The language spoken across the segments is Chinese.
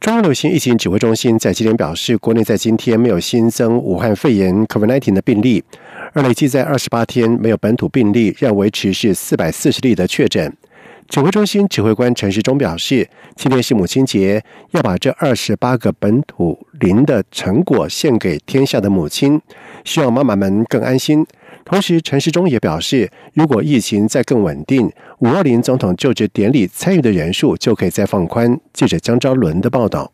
中央流行疫情指挥中心在今天表示，国内在今天没有新增武汉肺炎 COVID-19 的病例。而累计在二十八天没有本土病例，仍维持是四百四十例的确诊。指挥中心指挥官陈时中表示，今天是母亲节，要把这二十八个本土零的成果献给天下的母亲，希望妈妈们更安心。同时，陈时中也表示，如果疫情再更稳定，五二零总统就职典礼参与的人数就可以再放宽。记者江昭伦的报道。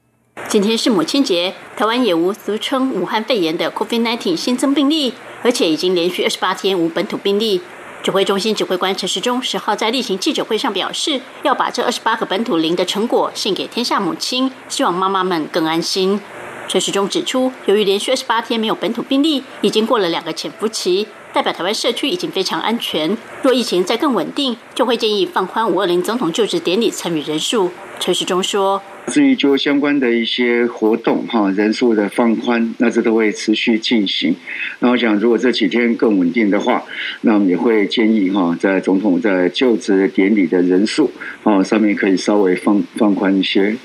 今天是母亲节，台湾也无俗称武汉肺炎的 COVID-19 新增病例。而且已经连续二十八天无本土病例。指挥中心指挥官陈时中十号在例行记者会上表示，要把这二十八个本土零的成果献给天下母亲，希望妈妈们更安心。陈时中指出，由于连续二十八天没有本土病例，已经过了两个潜伏期，代表台湾社区已经非常安全。若疫情再更稳定，就会建议放宽五二零总统就职典礼参与人数。陈时中说。至于就相关的一些活动哈，人数的放宽，那这都会持续进行。那我想，如果这几天更稳定的话，那我们也会建议哈，在总统在就职典礼的人数哦上面可以稍微放放宽一些。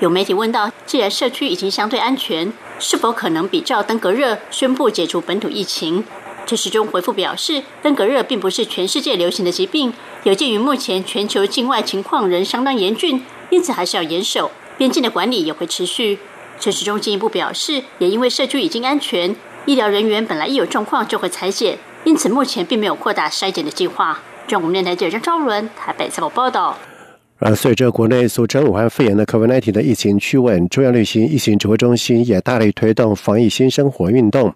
有媒体问到，既然社区已经相对安全，是否可能比照登革热宣布解除本土疫情？陈时中回复表示，登革热并不是全世界流行的疾病，有鉴于目前全球境外情况仍相当严峻，因此还是要严守。边境的管理也会持续。陈时中进一步表示，也因为社区已经安全，医疗人员本来一有状况就会裁剪，因此目前并没有扩大筛检的计划。中国电台记者张昭伦台北采访报道。而随着国内俗称武汉肺炎的 COVID-19 的疫情趋稳，中央旅行疫情指挥中心也大力推动防疫新生活运动。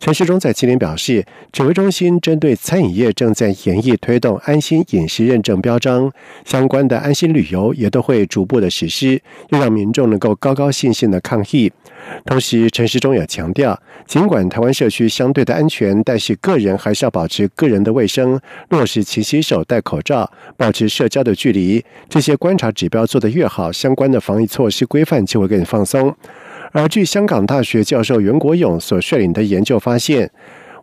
陈时中在今天表示，指挥中心针对餐饮业正在研议推动安心饮食认证标章，相关的安心旅游也都会逐步的实施，又让民众能够高高兴兴的抗疫。同时，陈时中也强调，尽管台湾社区相对的安全，但是个人还是要保持个人的卫生，落实勤洗手、戴口罩、保持社交的距离，这些观察指标做得越好，相关的防疫措施规范就会更放松。而据香港大学教授袁国勇所率领的研究发现。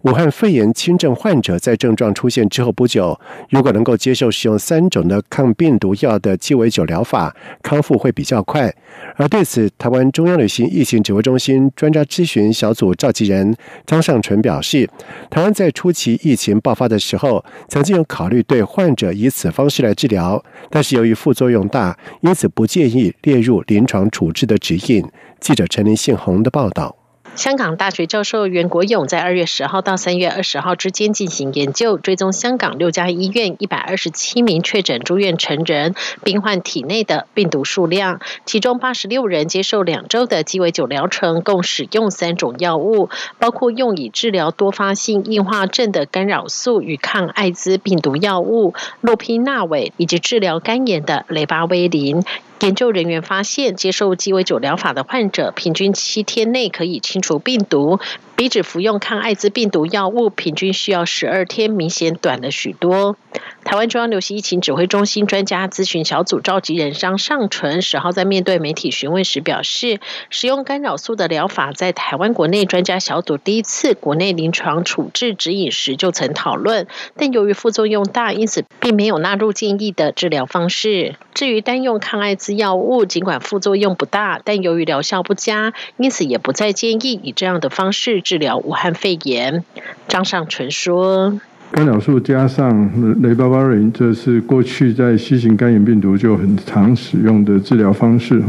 武汉肺炎轻症患者在症状出现之后不久，如果能够接受使用三种的抗病毒药的鸡尾酒疗法，康复会比较快。而对此，台湾中央旅行疫情指挥中心专家咨询小组召集人张尚淳表示，台湾在初期疫情爆发的时候，曾经有考虑对患者以此方式来治疗，但是由于副作用大，因此不建议列入临床处置的指引。记者陈林信宏的报道。香港大学教授袁国勇在二月十号到三月二十号之间进行研究，追踪香港六家医院一百二十七名确诊住院成人病患体内的病毒数量，其中八十六人接受两周的鸡尾酒疗程，共使用三种药物，包括用以治疗多发性硬化症的干扰素与抗艾滋病毒药物洛匹那韦，以及治疗肝炎的雷巴威林。研究人员发现，接受鸡尾酒疗法的患者，平均七天内可以清除病毒。比只服用抗艾滋病毒药物平均需要十二天，明显短了许多。台湾中央流行疫情指挥中心专家咨询小组召集人张尚纯十号在面对媒体询问时表示，使用干扰素的疗法在台湾国内专家小组第一次国内临床处置指引时就曾讨论，但由于副作用大，因此并没有纳入建议的治疗方式。至于单用抗艾滋药物，尽管副作用不大，但由于疗效不佳，因此也不再建议以这样的方式。治疗武汉肺炎，张尚纯说：“干扰素加上雷巴巴林，这是过去在新型肝炎病毒就很常使用的治疗方式。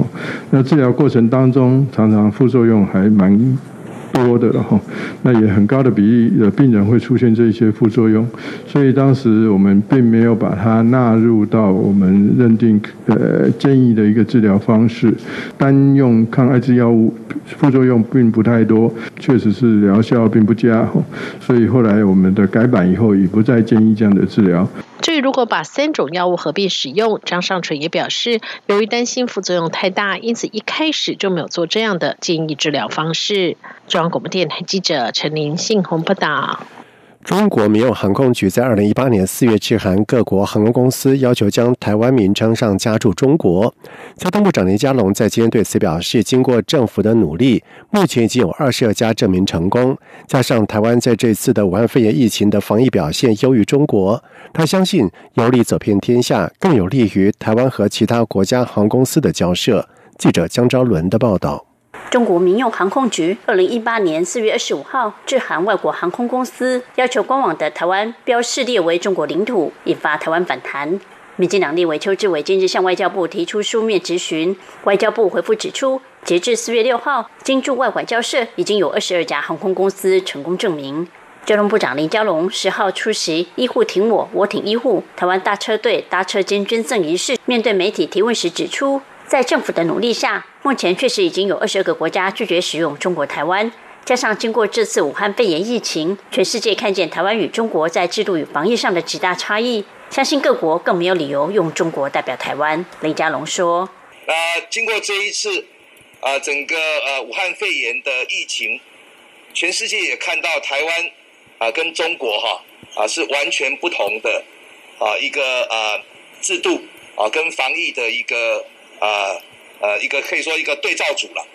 那治疗过程当中，常常副作用还蛮。”多的了哈，那也很高的比例的病人会出现这些副作用，所以当时我们并没有把它纳入到我们认定呃建议的一个治疗方式。单用抗艾滋药物副作用并不太多，确实是疗效并不佳，所以后来我们的改版以后也不再建议这样的治疗。至于如果把三种药物合并使用，张尚纯也表示，由于担心副作用太大，因此一开始就没有做这样的建议治疗方式。中央广播电台记者陈琳信宏报道。中国民用航空局在二零一八年四月致函各国航空公司，要求将台湾名称上加注“中国”。交通部长林佳龙在今天对此表示，经过政府的努力，目前已经有二十二家证明成功。加上台湾在这次的武汉肺炎疫情的防疫表现优于中国，他相信有利走遍天下，更有利于台湾和其他国家航空公司的交涉。记者江昭伦的报道。中国民用航空局二零一八年四月二十五号致函外国航空公司，要求官网的台湾标示列为中国领土，引发台湾反弹。民进党立委邱志伟今日向外交部提出书面质询，外交部回复指出，截至四月六号，经驻外管交涉已经有二十二家航空公司成功证明。交通部长林佳龙十号出席“医护挺我，我挺医护”台湾大车队搭车间捐赠仪式，面对媒体提问时指出。在政府的努力下，目前确实已经有二十二个国家拒绝使用中国台湾。加上经过这次武汉肺炎疫情，全世界看见台湾与中国在制度与防疫上的极大差异，相信各国更没有理由用中国代表台湾。雷家龙说：“呃，经过这一次啊，整个呃武汉肺炎的疫情，全世界也看到台湾啊跟中国哈啊是完全不同的啊一个啊制度啊跟防疫的一个。”啊，呃，一个可以说一个对照组了，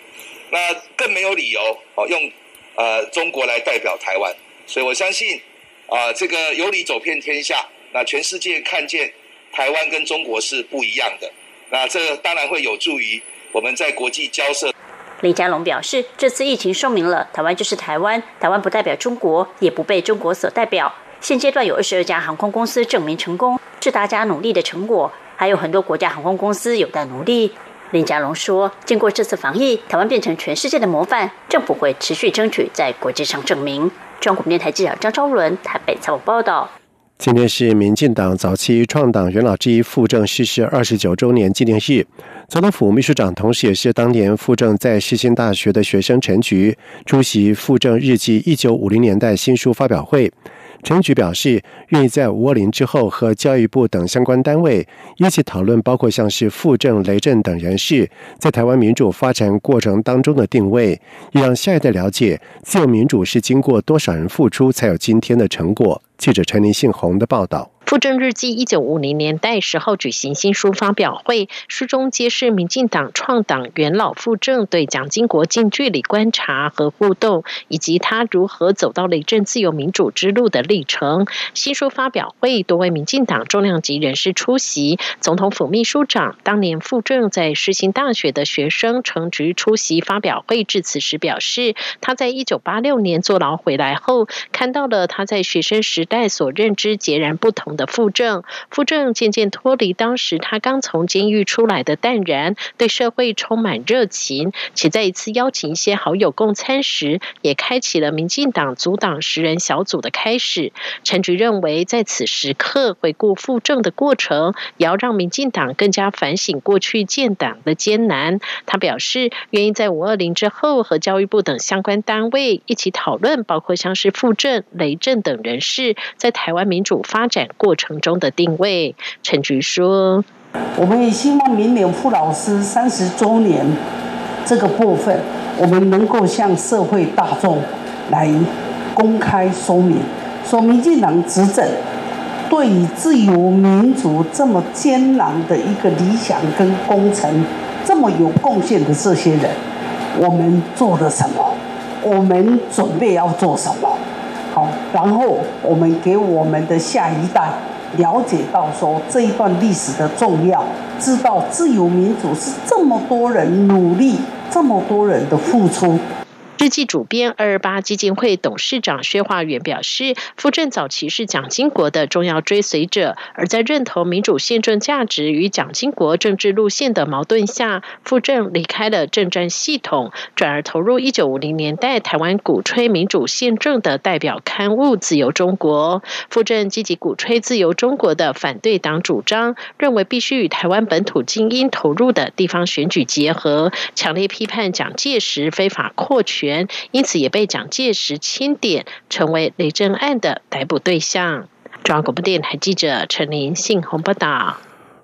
那更没有理由哦用呃中国来代表台湾，所以我相信啊这个有理走遍天下，那全世界看见台湾跟中国是不一样的，那这当然会有助于我们在国际交涉。李佳龙表示，这次疫情说明了台湾就是台湾，台湾不代表中国，也不被中国所代表。现阶段有二十二家航空公司证明成功，是大家努力的成果。还有很多国家航空公司有待努力。林佳龙说：“经过这次防疫，台湾变成全世界的模范，政府会持续争取在国际上证明。”中国电台记者张昭伦台北采访报道。今天是民进党早期创党元老之一傅政逝世二十九周年纪念日。总统府秘书长，同时也是当年傅政在世新大学的学生陈菊出席傅政日记一九五零年代新书发表会。陈局表示，愿意在五二零之后和教育部等相关单位一起讨论，包括像是傅政、雷政等人士在台湾民主发展过程当中的定位，也让下一代了解自由民主是经过多少人付出才有今天的成果。记者陈林信宏的报道。《傅政日记》一九五零年代十号举行新书发表会，书中揭示民进党创党元老傅政对蒋经国近距离观察和互动，以及他如何走到雷震自由民主之路的历程。新书发表会多位民进党重量级人士出席，总统府秘书长当年傅政在世新大学的学生程菊出席发表会致辞时表示，他在一九八六年坐牢回来后，看到了他在学生时代所认知截然不同。的傅政，傅政渐渐脱离当时他刚从监狱出来的淡然，对社会充满热情，且在一次邀请一些好友共餐时，也开启了民进党阻挡十人小组的开始。陈菊认为，在此时刻回顾傅政的过程，也要让民进党更加反省过去建党的艰难。他表示，愿意在五二零之后和教育部等相关单位一起讨论，包括像是傅政、雷震等人士在台湾民主发展。过程中的定位，陈菊说：“我们也希望明年傅老师三十周年这个部分，我们能够向社会大众来公开说明，说民进党执政对于自由民主这么艰难的一个理想跟工程，这么有贡献的这些人，我们做了什么？我们准备要做什么？”然后我们给我们的下一代了解到说这一段历史的重要，知道自由民主是这么多人努力，这么多人的付出。日记主编二二八基金会董事长薛化元表示，傅政早期是蒋经国的重要追随者，而在认同民主宪政价值与蒋经国政治路线的矛盾下，傅政离开了政战系统，转而投入一九五零年代台湾鼓吹民主宪政的代表刊物《自由中国》。傅政积极鼓吹自由中国的反对党主张，认为必须与台湾本土精英投入的地方选举结合，强烈批判蒋介石非法扩权。因此也被蒋介石钦点，成为雷震案的逮捕对象。中央广播电台记者陈琳信鸿报道。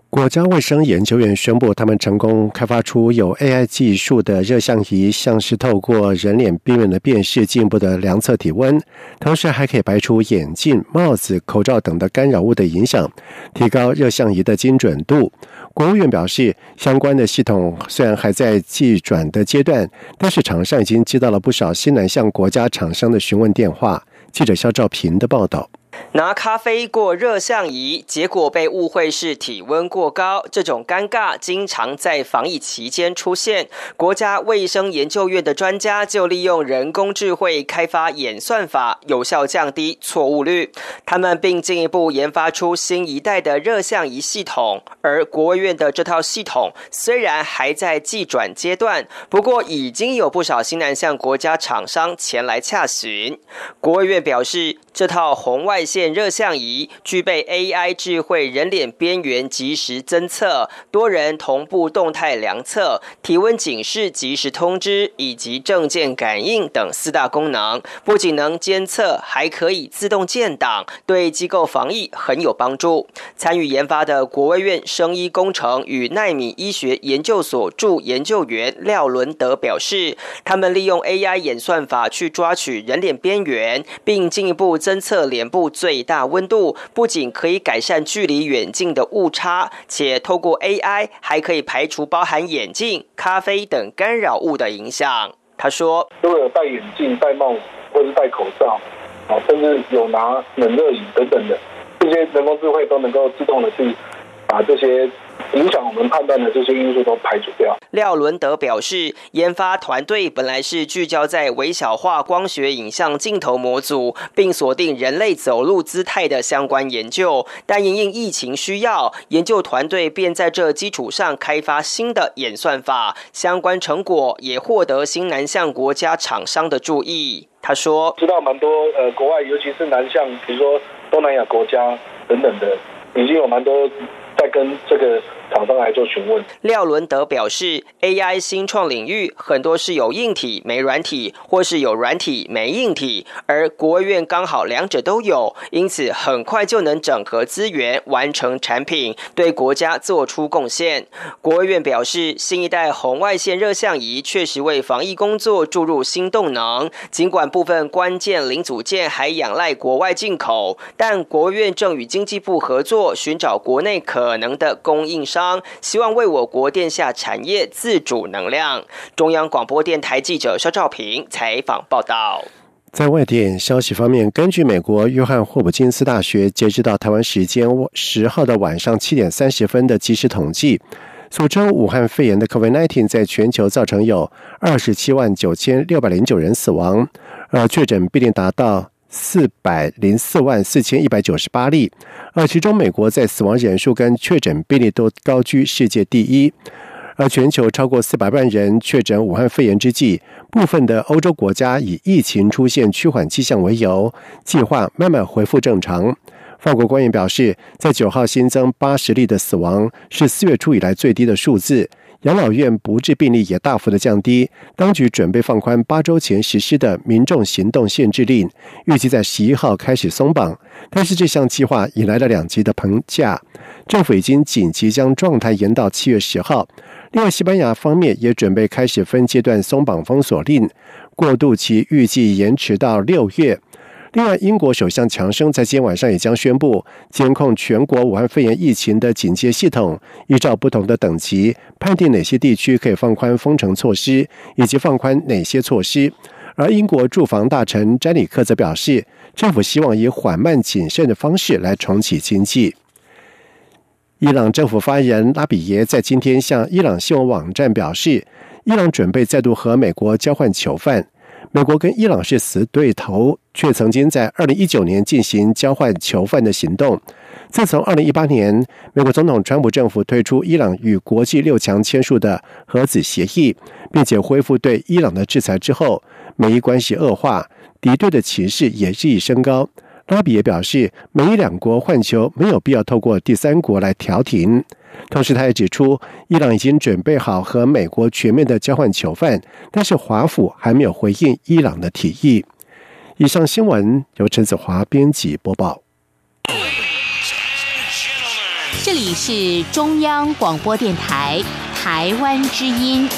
国家卫生研究院宣布，他们成功开发出有 AI 技术的热像仪，像是透过人脸边缘的辨识，进一步的量测体温，同时还可以排除眼镜、帽子、口罩等的干扰物的影响，提高热像仪的精准度。国务院表示，相关的系统虽然还在技转的阶段，但是厂商已经接到了不少西南向国家厂商的询问电话。记者肖兆平的报道。拿咖啡过热像仪，结果被误会是体温过高，这种尴尬经常在防疫期间出现。国家卫生研究院的专家就利用人工智慧开发演算法，有效降低错误率。他们并进一步研发出新一代的热像仪系统。而国卫院的这套系统虽然还在技转阶段，不过已经有不少新南向国家厂商前来洽询。国卫院表示，这套红外线热像仪具备 AI 智慧人脸边缘即时侦测、多人同步动态量测、体温警示即时通知以及证件感应等四大功能。不仅能监测，还可以自动建档，对机构防疫很有帮助。参与研发的国卫院生医工程与奈米医学研究所助研究员廖伦德表示，他们利用 AI 演算法去抓取人脸边缘，并进一步侦测脸部。最大温度不仅可以改善距离远近的误差，且透过 AI 还可以排除包含眼镜、咖啡等干扰物的影响。他说：“如果有戴眼镜、戴帽子或是戴口罩，啊，甚至有拿冷热饮等等的，这些人工智慧都能够自动的去把这些。”影响我们判断的这些因素都排除掉。廖伦德表示，研发团队本来是聚焦在微小化光学影像镜头模组，并锁定人类走路姿态的相关研究，但因应疫情需要，研究团队便在这基础上开发新的演算法，相关成果也获得新南向国家厂商的注意。他说：“知道蛮多呃，国外尤其是南向，比如说东南亚国家等等的，已经有蛮多。”在跟这个厂商来做询问。廖伦德表示，AI 新创领域很多是有硬体没软体，或是有软体没硬体，而国务院刚好两者都有，因此很快就能整合资源完成产品，对国家做出贡献。国务院表示，新一代红外线热像仪确实为防疫工作注入新动能，尽管部分关键零组件还仰赖国外进口，但国务院正与经济部合作，寻找国内可。可能的供应商希望为我国电下产业自主能量。中央广播电台记者肖兆平采访报道。在外电消息方面，根据美国约翰霍普金斯大学截止到台湾时间十号的晚上七点三十分的即时统计，俗称武汉肺炎的 COVID-19 在全球造成有二十七万九千六百零九人死亡，而确诊病例达到。四百零四万四千一百九十八例，而其中美国在死亡人数跟确诊病例都高居世界第一。而全球超过四百万人确诊武汉肺炎之际，部分的欧洲国家以疫情出现趋缓迹象为由，计划慢慢恢复正常。法国官员表示，在九号新增八十例的死亡，是四月初以来最低的数字。养老院不治病例也大幅的降低，当局准备放宽八周前实施的民众行动限制令，预计在十一号开始松绑。但是这项计划引来了两极的评价，政府已经紧急将状态延到七月十号。另外，西班牙方面也准备开始分阶段松绑封锁令，过渡期预计延迟到六月。另外，英国首相强生在今天晚上也将宣布监控全国武汉肺炎疫情的警戒系统，依照不同的等级判定哪些地区可以放宽封城措施，以及放宽哪些措施。而英国住房大臣詹里克则表示，政府希望以缓慢谨慎的方式来重启经济。伊朗政府发言人拉比耶在今天向伊朗新闻网站表示，伊朗准备再度和美国交换囚犯。美国跟伊朗是死对头，却曾经在二零一九年进行交换囚犯的行动。自从二零一八年美国总统川普政府推出伊朗与国际六强签署的核子协议，并且恢复对伊朗的制裁之后，美伊关系恶化，敌对的情势也日益升高。拉比也表示，美伊两国换球没有必要透过第三国来调停。同时，他也指出，伊朗已经准备好和美国全面的交换囚犯，但是华府还没有回应伊朗的提议。以上新闻由陈子华编辑播报。这里是中央广播电台台湾之音。